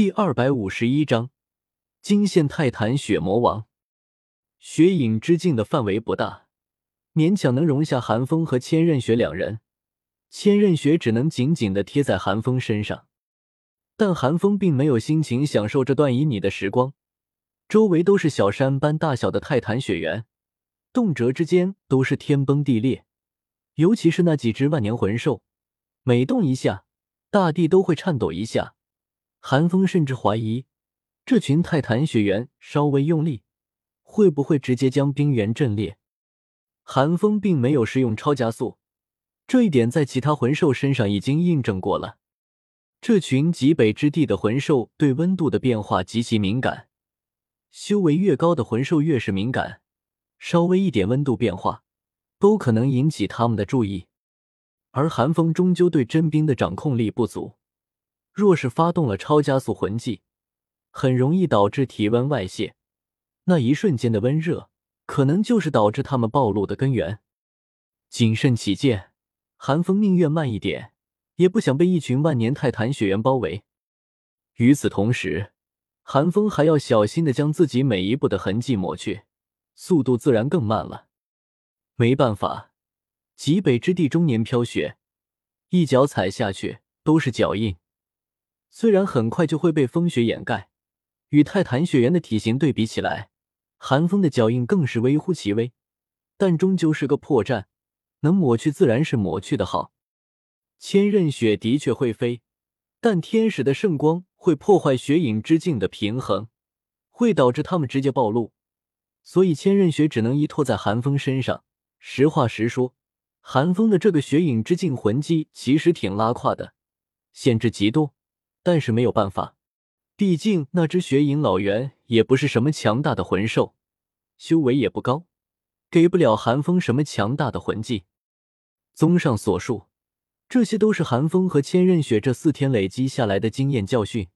第二百五十一章，惊现泰坦血魔王。血影之境的范围不大，勉强能容下寒风和千仞雪两人。千仞雪只能紧紧的贴在寒风身上，但寒风并没有心情享受这段旖旎的时光。周围都是小山般大小的泰坦雪原，动辄之间都是天崩地裂。尤其是那几只万年魂兽，每动一下，大地都会颤抖一下。寒风甚至怀疑，这群泰坦雪猿稍微用力，会不会直接将冰原震裂？寒风并没有使用超加速，这一点在其他魂兽身上已经印证过了。这群极北之地的魂兽对温度的变化极其敏感，修为越高的魂兽越是敏感，稍微一点温度变化，都可能引起他们的注意。而寒风终究对真冰的掌控力不足。若是发动了超加速魂技，很容易导致体温外泄。那一瞬间的温热，可能就是导致他们暴露的根源。谨慎起见，寒风宁愿慢一点，也不想被一群万年泰坦雪原包围。与此同时，寒风还要小心的将自己每一步的痕迹抹去，速度自然更慢了。没办法，极北之地终年飘雪，一脚踩下去都是脚印。虽然很快就会被风雪掩盖，与泰坦雪原的体型对比起来，寒风的脚印更是微乎其微，但终究是个破绽，能抹去自然是抹去的好。千仞雪的确会飞，但天使的圣光会破坏雪影之境的平衡，会导致他们直接暴露，所以千仞雪只能依托在寒风身上。实话实说，寒风的这个雪影之境魂技其实挺拉胯的，限制极多。但是没有办法，毕竟那只雪影老猿也不是什么强大的魂兽，修为也不高，给不了寒风什么强大的魂技。综上所述，这些都是寒风和千仞雪这四天累积下来的经验教训。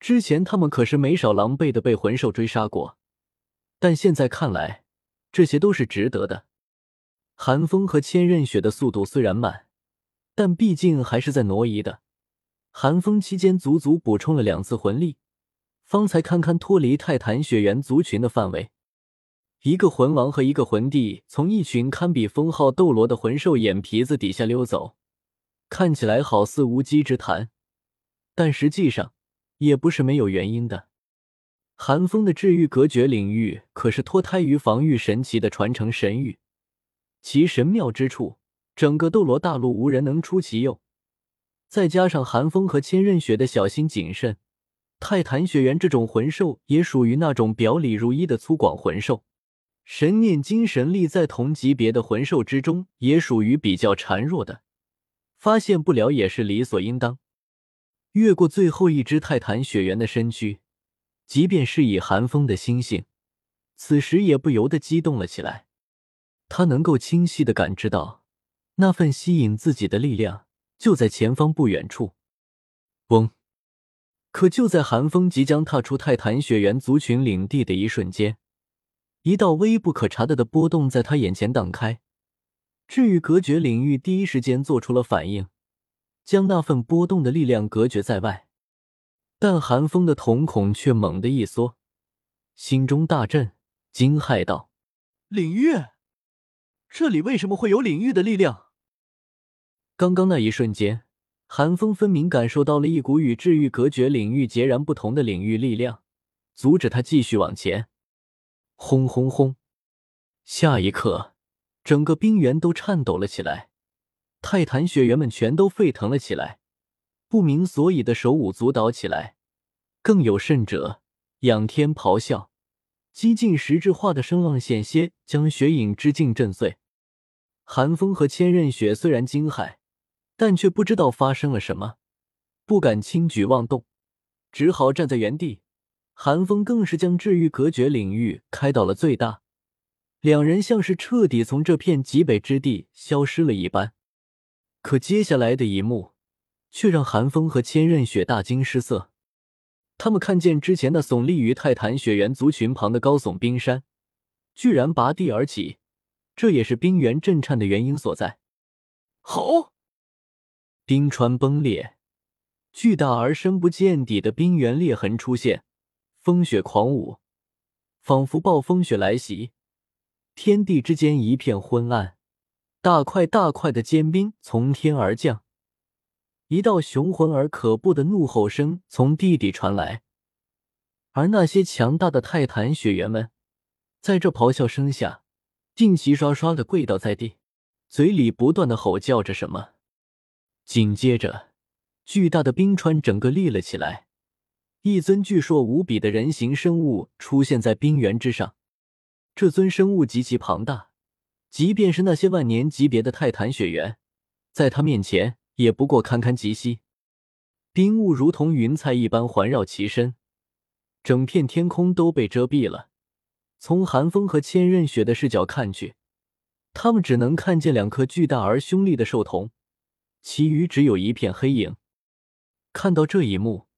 之前他们可是没少狼狈的被魂兽追杀过，但现在看来，这些都是值得的。寒风和千仞雪的速度虽然慢，但毕竟还是在挪移的。寒风期间足足补充了两次魂力，方才堪堪脱离泰坦雪原族群的范围。一个魂王和一个魂帝从一群堪比封号斗罗的魂兽眼皮子底下溜走，看起来好似无稽之谈，但实际上也不是没有原因的。寒风的治愈隔绝领域可是脱胎于防御神奇的传承神域，其神妙之处，整个斗罗大陆无人能出其右。再加上寒风和千仞雪的小心谨慎，泰坦雪原这种魂兽也属于那种表里如一的粗犷魂兽，神念精神力在同级别的魂兽之中也属于比较孱弱的，发现不了也是理所应当。越过最后一只泰坦雪原的身躯，即便是以寒风的心性，此时也不由得激动了起来。他能够清晰的感知到那份吸引自己的力量。就在前方不远处，嗡！可就在寒风即将踏出泰坦雪原族群领地的一瞬间，一道微不可察的的波动在他眼前荡开。治愈隔绝领域第一时间做出了反应，将那份波动的力量隔绝在外。但寒风的瞳孔却猛地一缩，心中大震，惊骇道：“领域？这里为什么会有领域的力量？”刚刚那一瞬间，寒风分明感受到了一股与治愈隔绝领域截然不同的领域力量，阻止他继续往前。轰轰轰！下一刻，整个冰原都颤抖了起来，泰坦雪原们全都沸腾了起来，不明所以的手舞足蹈起来，更有甚者，仰天咆哮，几近实质化的声浪险些将雪影之境震碎。寒风和千仞雪虽然惊骇。但却不知道发生了什么，不敢轻举妄动，只好站在原地。寒风更是将治愈隔绝领域开到了最大，两人像是彻底从这片极北之地消失了一般。可接下来的一幕，却让寒风和千仞雪大惊失色。他们看见之前那耸立于泰坦雪原族群旁的高耸冰山，居然拔地而起，这也是冰原震颤的原因所在。吼！冰川崩裂，巨大而深不见底的冰原裂痕出现，风雪狂舞，仿佛暴风雪来袭，天地之间一片昏暗。大块大块的坚冰从天而降，一道雄浑而可怖的怒吼声从地底传来，而那些强大的泰坦雪原们，在这咆哮声下，竟齐刷刷的跪倒在地，嘴里不断的吼叫着什么。紧接着。巨大的冰川整个立了起来，一尊巨硕无比的人形生物出现在冰原之上。这尊生物极其庞大，即便是那些万年级别的泰坦雪原，在他面前也不过堪堪及膝。冰雾如同云彩一般环绕其身，整片天空都被遮蔽了。从寒风和千仞雪的视角看去，他们只能看见两颗巨大而凶厉的兽瞳，其余只有一片黑影。看到这一幕，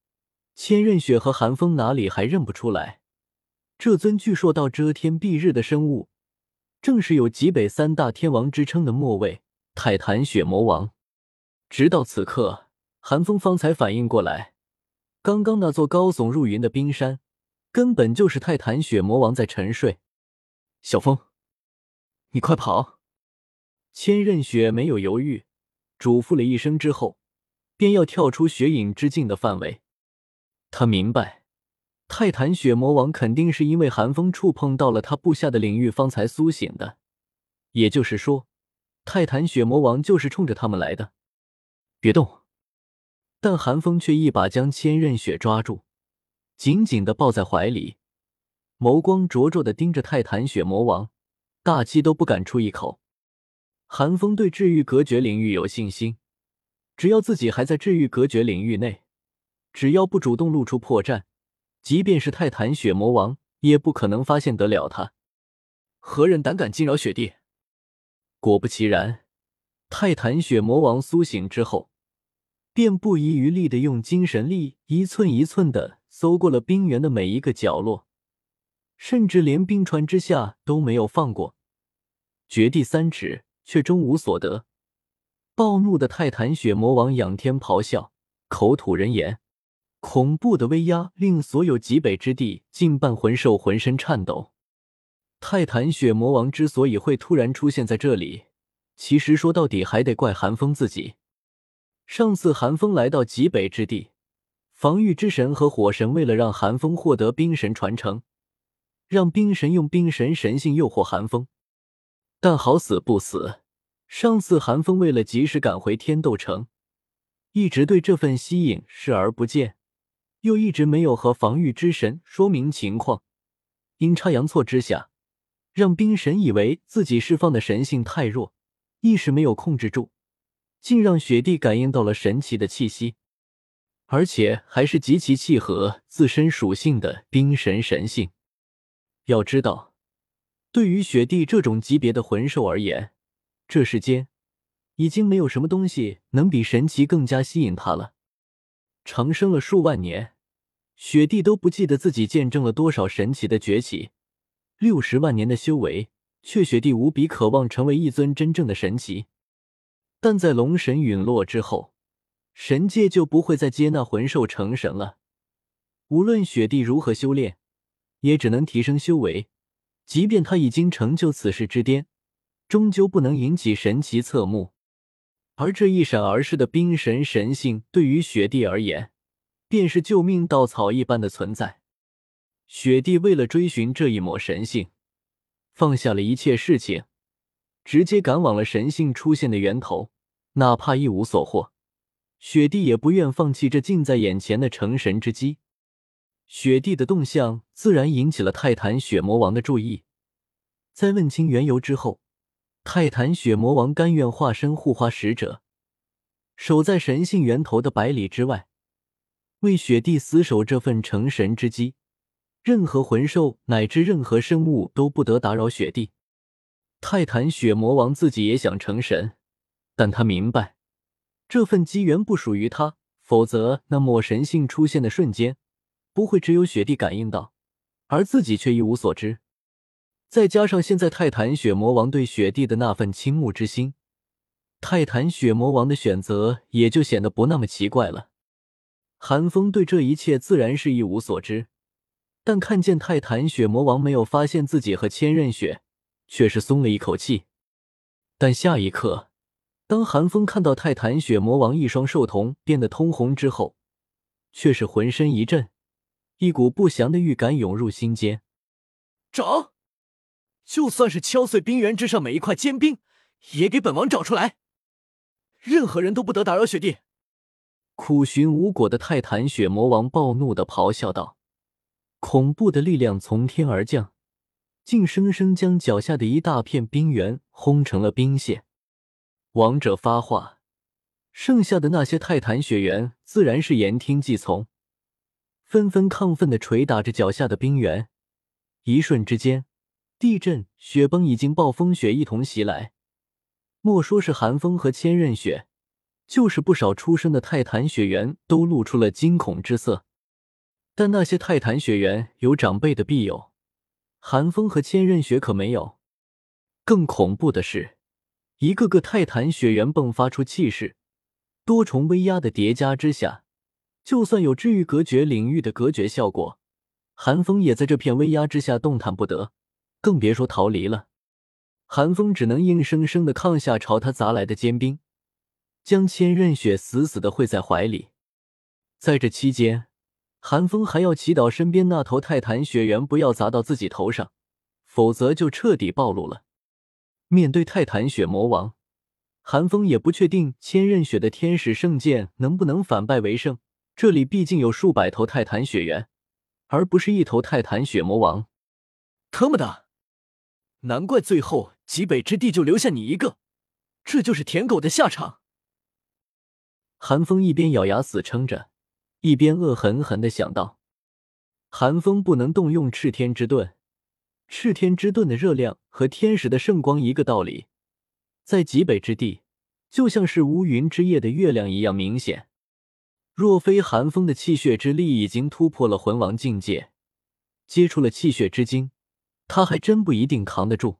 千仞雪和寒风哪里还认不出来？这尊巨硕到遮天蔽日的生物，正是有极北三大天王之称的末位泰坦雪魔王。直到此刻，寒风方才反应过来，刚刚那座高耸入云的冰山，根本就是泰坦雪魔王在沉睡。小风，你快跑！千仞雪没有犹豫，嘱咐了一声之后。便要跳出雪影之境的范围，他明白，泰坦雪魔王肯定是因为寒风触碰到了他布下的领域方才苏醒的，也就是说，泰坦雪魔王就是冲着他们来的。别动！但寒风却一把将千仞雪抓住，紧紧的抱在怀里，眸光灼灼的盯着泰坦雪魔王，大气都不敢出一口。寒风对治愈隔绝领域有信心。只要自己还在治愈隔绝领域内，只要不主动露出破绽，即便是泰坦血魔王也不可能发现得了他。何人胆敢惊扰雪帝？果不其然，泰坦血魔王苏醒之后，便不遗余力的用精神力一寸一寸的搜过了冰原的每一个角落，甚至连冰川之下都没有放过。绝地三尺，却终无所得。暴怒的泰坦雪魔王仰天咆哮，口吐人言，恐怖的威压令所有极北之地近半魂兽浑身颤抖。泰坦雪魔王之所以会突然出现在这里，其实说到底还得怪寒风自己。上次寒风来到极北之地，防御之神和火神为了让寒风获得冰神传承，让冰神用冰神神性诱惑寒风，但好死不死。上次寒风为了及时赶回天斗城，一直对这份吸引视而不见，又一直没有和防御之神说明情况，阴差阳错之下，让冰神以为自己释放的神性太弱，一时没有控制住，竟让雪地感应到了神奇的气息，而且还是极其契合自身属性的冰神神性。要知道，对于雪帝这种级别的魂兽而言，这世间已经没有什么东西能比神奇更加吸引他了。长生了数万年，雪帝都不记得自己见证了多少神奇的崛起。六十万年的修为，却雪帝无比渴望成为一尊真正的神奇。但在龙神陨落之后，神界就不会再接纳魂兽成神了。无论雪帝如何修炼，也只能提升修为。即便他已经成就此事之巅。终究不能引起神奇侧目，而这一闪而逝的冰神神性，对于雪帝而言，便是救命稻草一般的存在。雪帝为了追寻这一抹神性，放下了一切事情，直接赶往了神性出现的源头，哪怕一无所获，雪帝也不愿放弃这近在眼前的成神之机。雪帝的动向自然引起了泰坦雪魔王的注意，在问清缘由之后。泰坦雪魔王甘愿化身护花使者，守在神性源头的百里之外，为雪帝死守这份成神之机。任何魂兽乃至任何生物都不得打扰雪帝。泰坦雪魔王自己也想成神，但他明白这份机缘不属于他，否则那抹神性出现的瞬间，不会只有雪帝感应到，而自己却一无所知。再加上现在泰坦雪魔王对雪帝的那份倾慕之心，泰坦雪魔王的选择也就显得不那么奇怪了。寒风对这一切自然是一无所知，但看见泰坦血魔王没有发现自己和千仞雪，却是松了一口气。但下一刻，当寒风看到泰坦血魔王一双兽瞳变得通红之后，却是浑身一震，一股不祥的预感涌入心间。找，就算是敲碎冰原之上每一块坚冰，也给本王找出来！任何人都不得打扰雪帝。苦寻无果的泰坦雪魔王暴怒的咆哮道：“恐怖的力量从天而降，竟生生将脚下的一大片冰原轰成了冰屑。”王者发话，剩下的那些泰坦雪猿自然是言听计从，纷纷亢奋的捶打着脚下的冰原。一瞬之间，地震、雪崩已经暴风雪一同袭来。莫说是寒风和千仞雪。就是不少出生的泰坦雪原都露出了惊恐之色，但那些泰坦雪原有长辈的庇佑，寒风和千仞雪可没有。更恐怖的是，一个个泰坦雪原迸发出气势，多重威压的叠加之下，就算有治愈隔绝领域的隔绝效果，寒风也在这片威压之下动弹不得，更别说逃离了。寒风只能硬生生的抗下朝他砸来的坚冰。将千仞雪死死的会在怀里，在这期间，寒风还要祈祷身边那头泰坦雪猿不要砸到自己头上，否则就彻底暴露了。面对泰坦雪魔王，寒风也不确定千仞雪的天使圣剑能不能反败为胜。这里毕竟有数百头泰坦雪猿，而不是一头泰坦雪魔王。他妈的，难怪最后极北之地就留下你一个，这就是舔狗的下场。韩风一边咬牙死撑着，一边恶狠狠的想到：“韩风不能动用赤天之盾，赤天之盾的热量和天使的圣光一个道理，在极北之地就像是乌云之夜的月亮一样明显。若非寒风的气血之力已经突破了魂王境界，接触了气血之精，他还真不一定扛得住。”